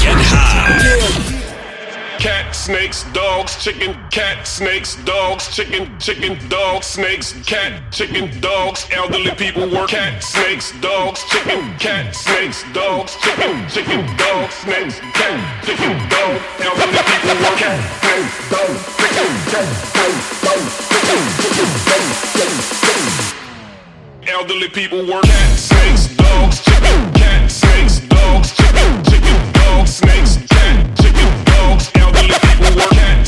Get high. Cat, snakes, dogs, chicken, cat, snakes, dogs, chicken, chicken, dogs, snakes, cat, chicken, dogs, elderly people work. Cat, snakes, dogs, chicken, cat, snakes, dogs, chicken, chicken, dogs, snakes, cat, chicken, dogs, elderly people work. Cat, snakes, dogs, chicken, cat, snakes, dogs, chicken, chicken, dogs, snakes, elderly people work. Cat, snakes, dogs, chicken, snakes, cat, chicken, dogs, elderly people work. Cat,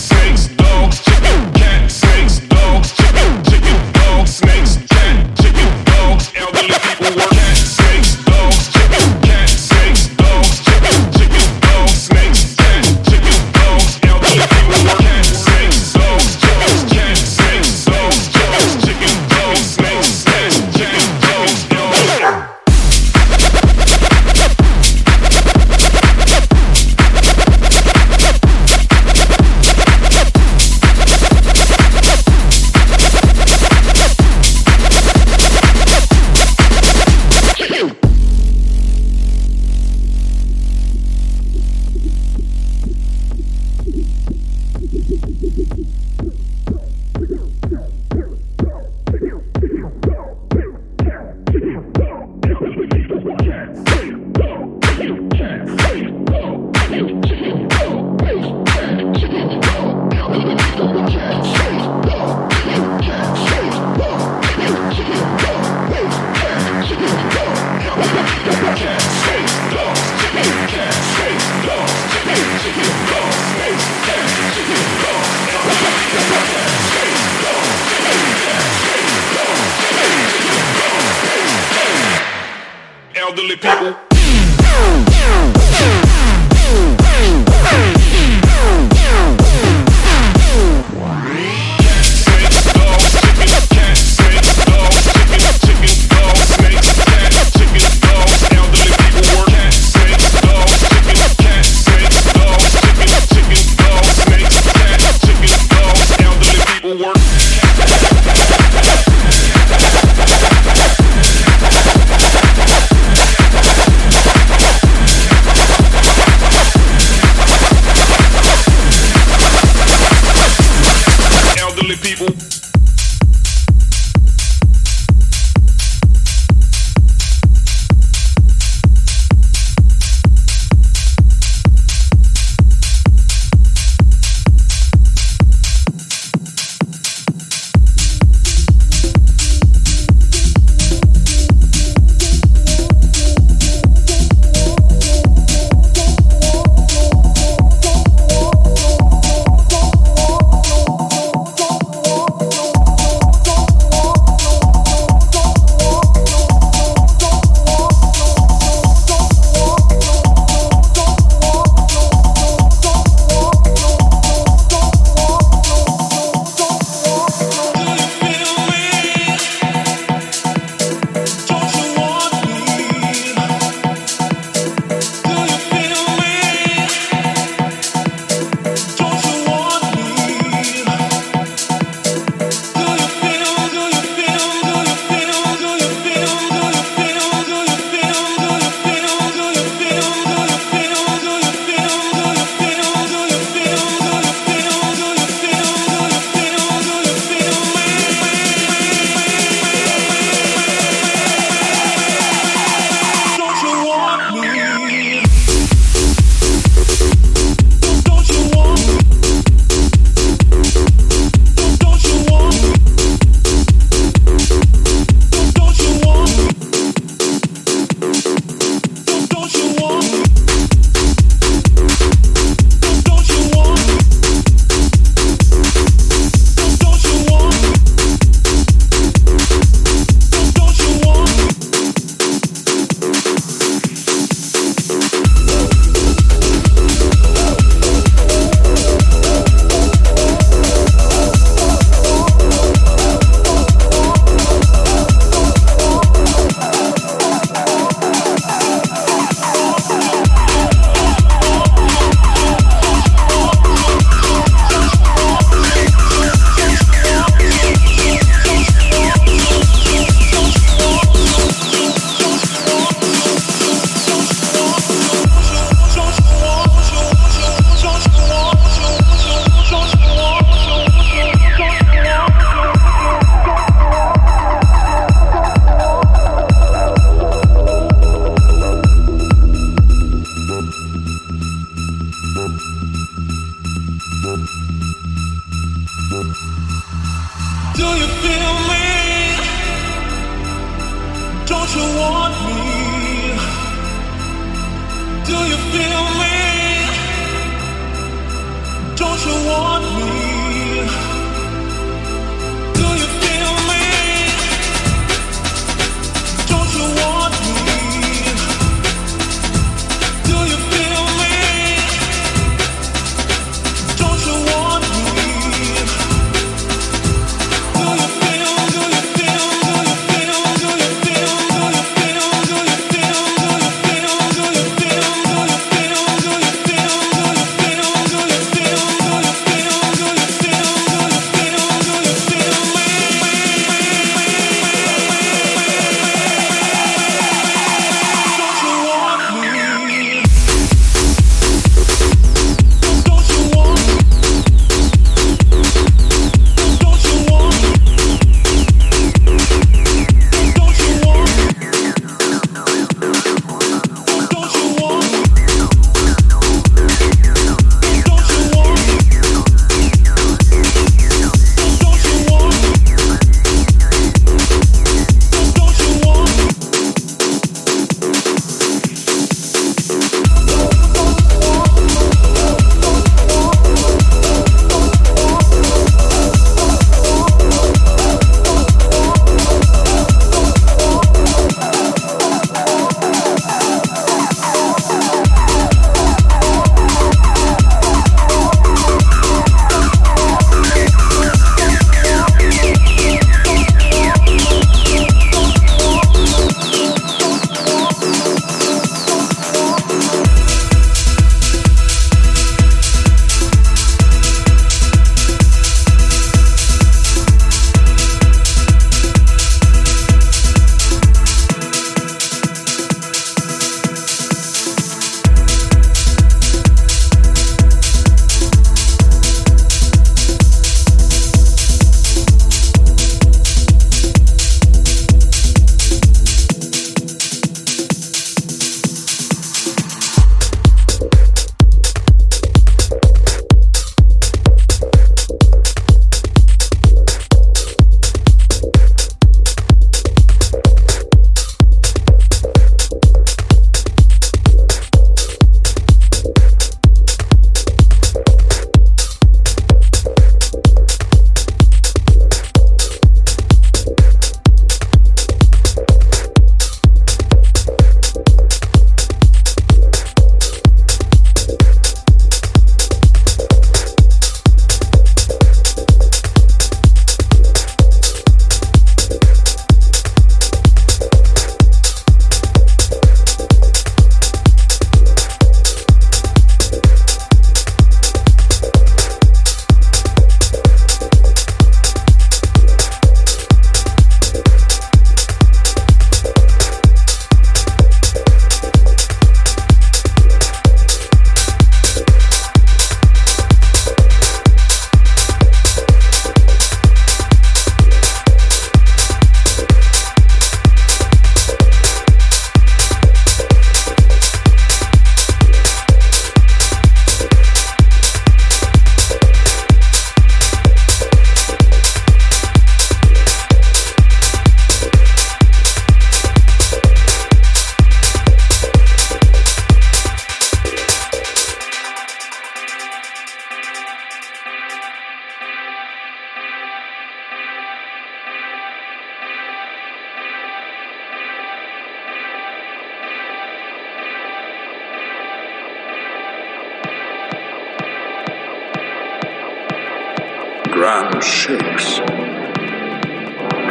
round shapes.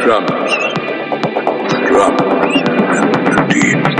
Drums, drums, and the deep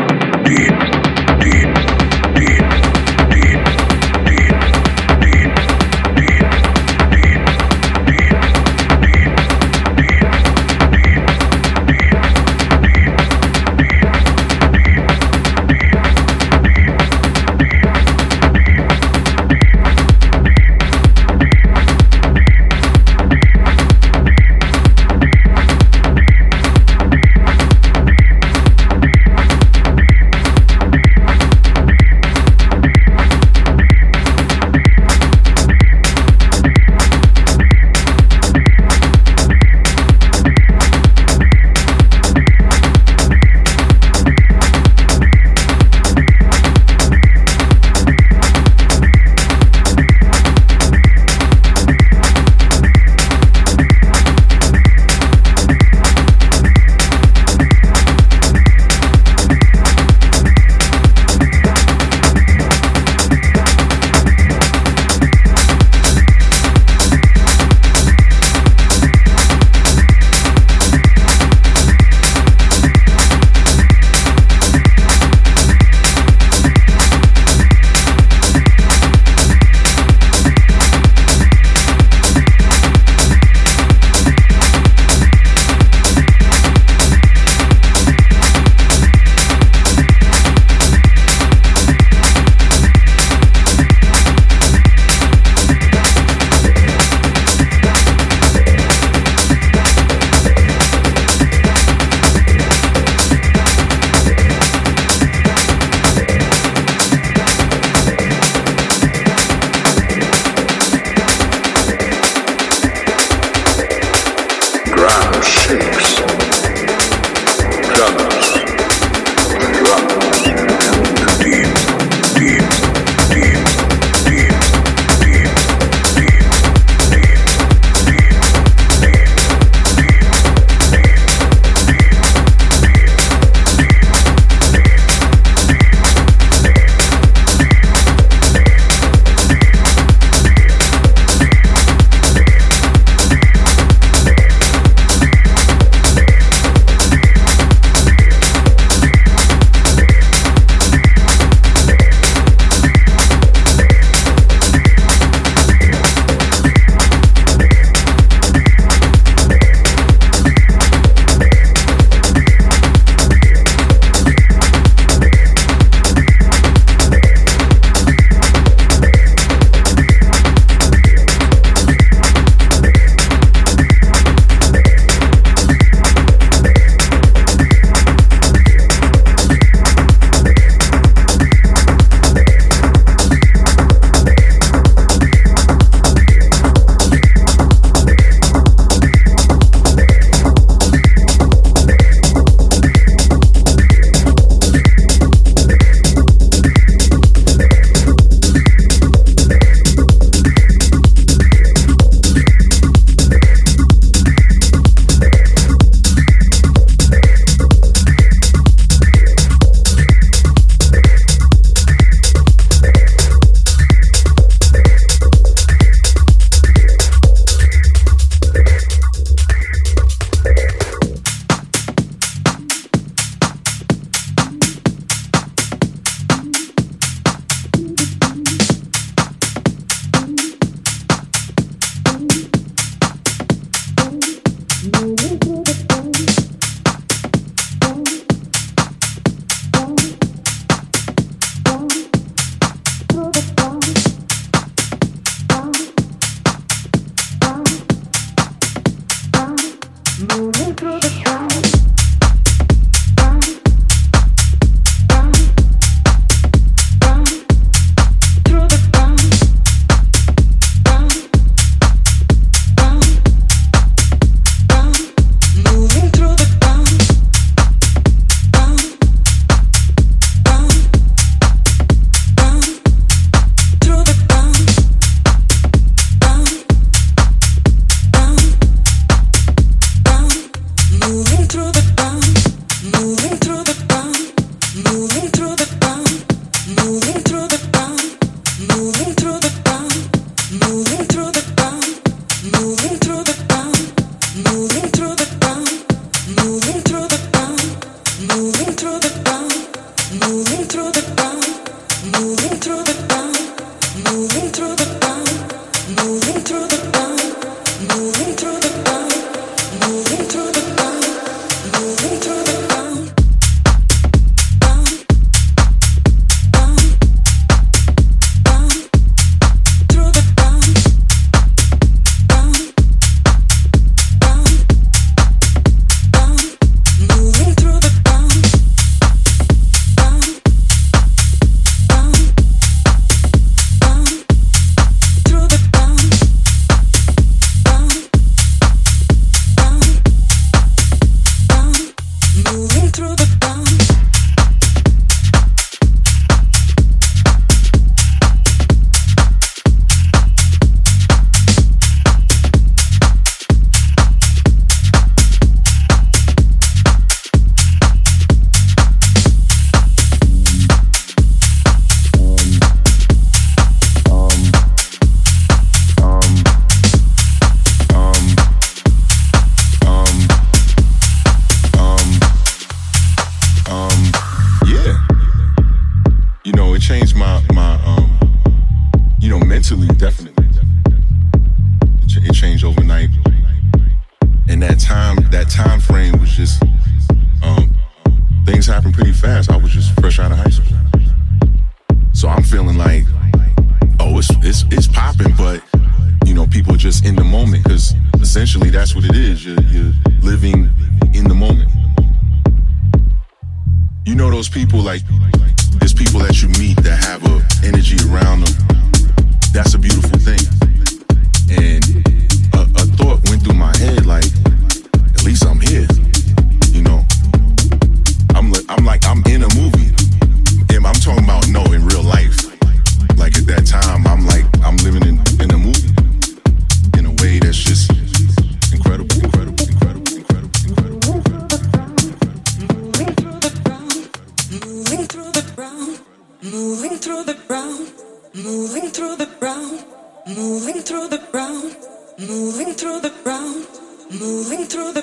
To through the ground, moving through the ground, moving through the ground, moving through the ground, moving through the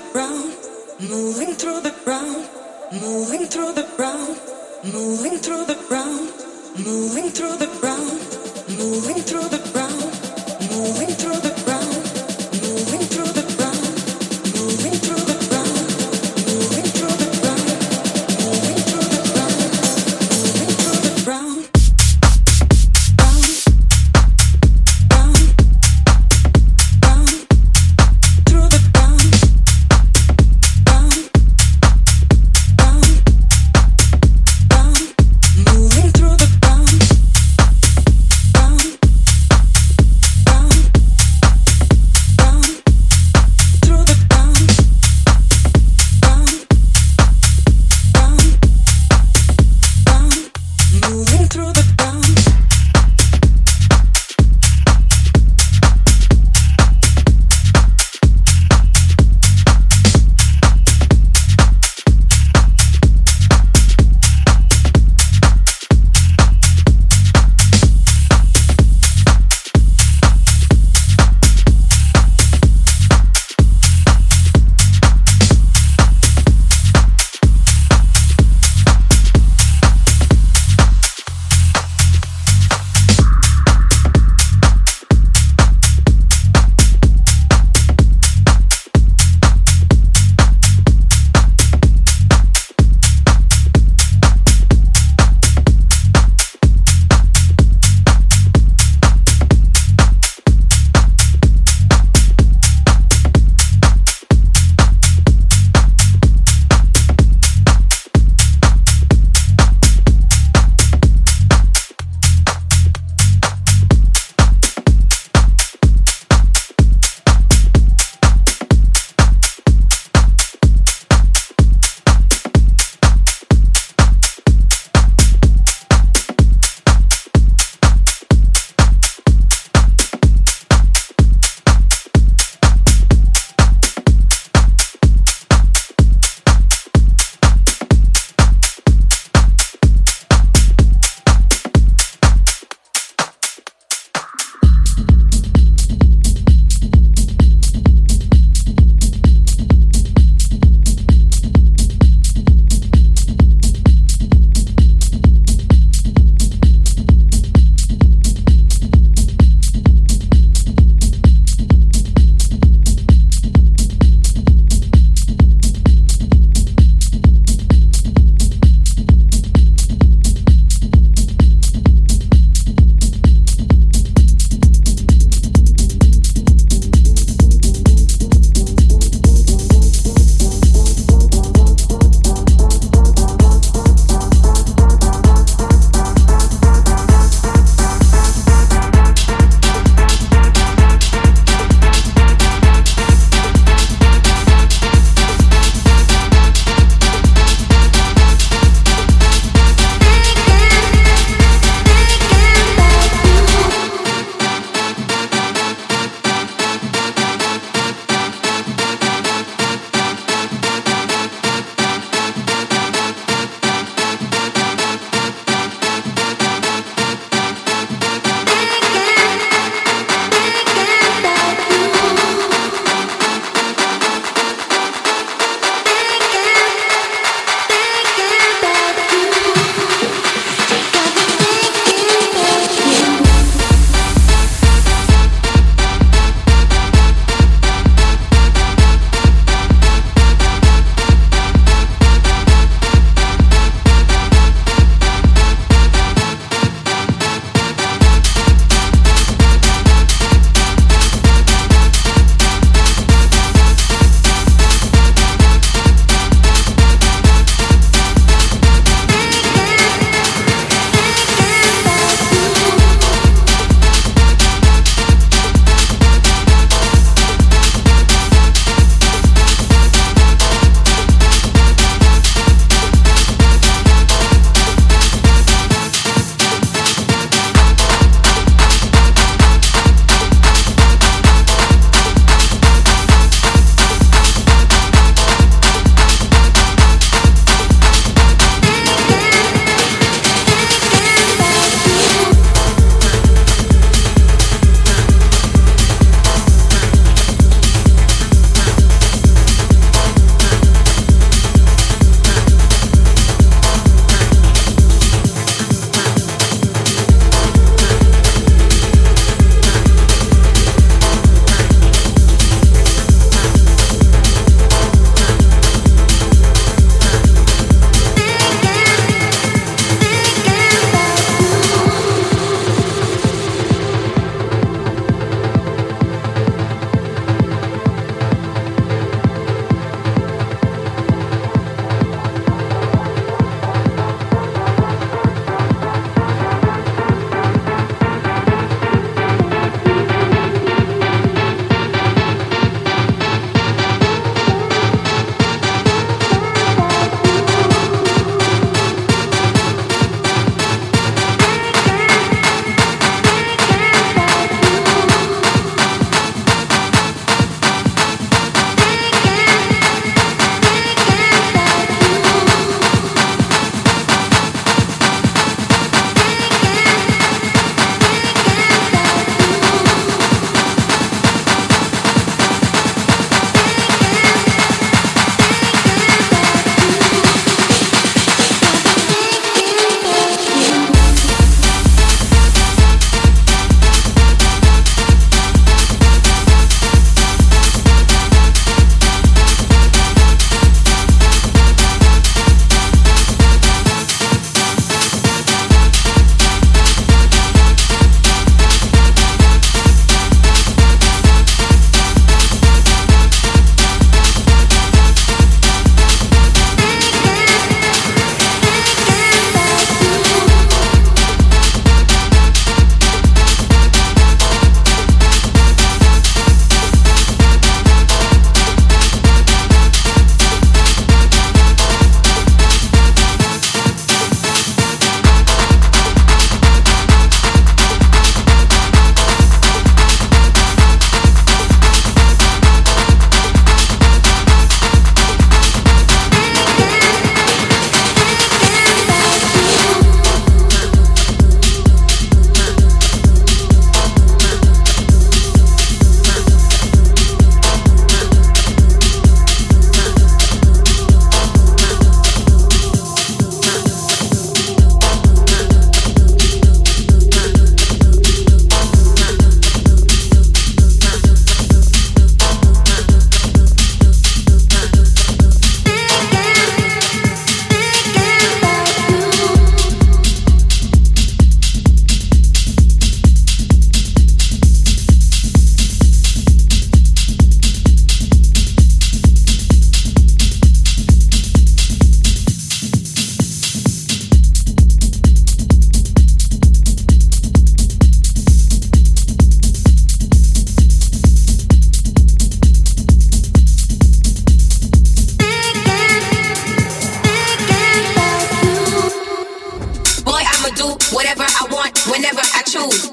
whatever I want, whenever I choose.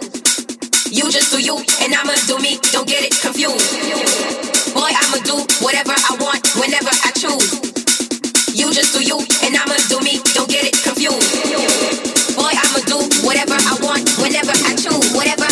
You just do you, and I'ma do me, don't get it confused. Boy, I'ma do whatever I want, whenever I choose. You just do you, and I'ma do me, don't get it confused. Boy, I'ma do whatever I want, whenever I choose, whatever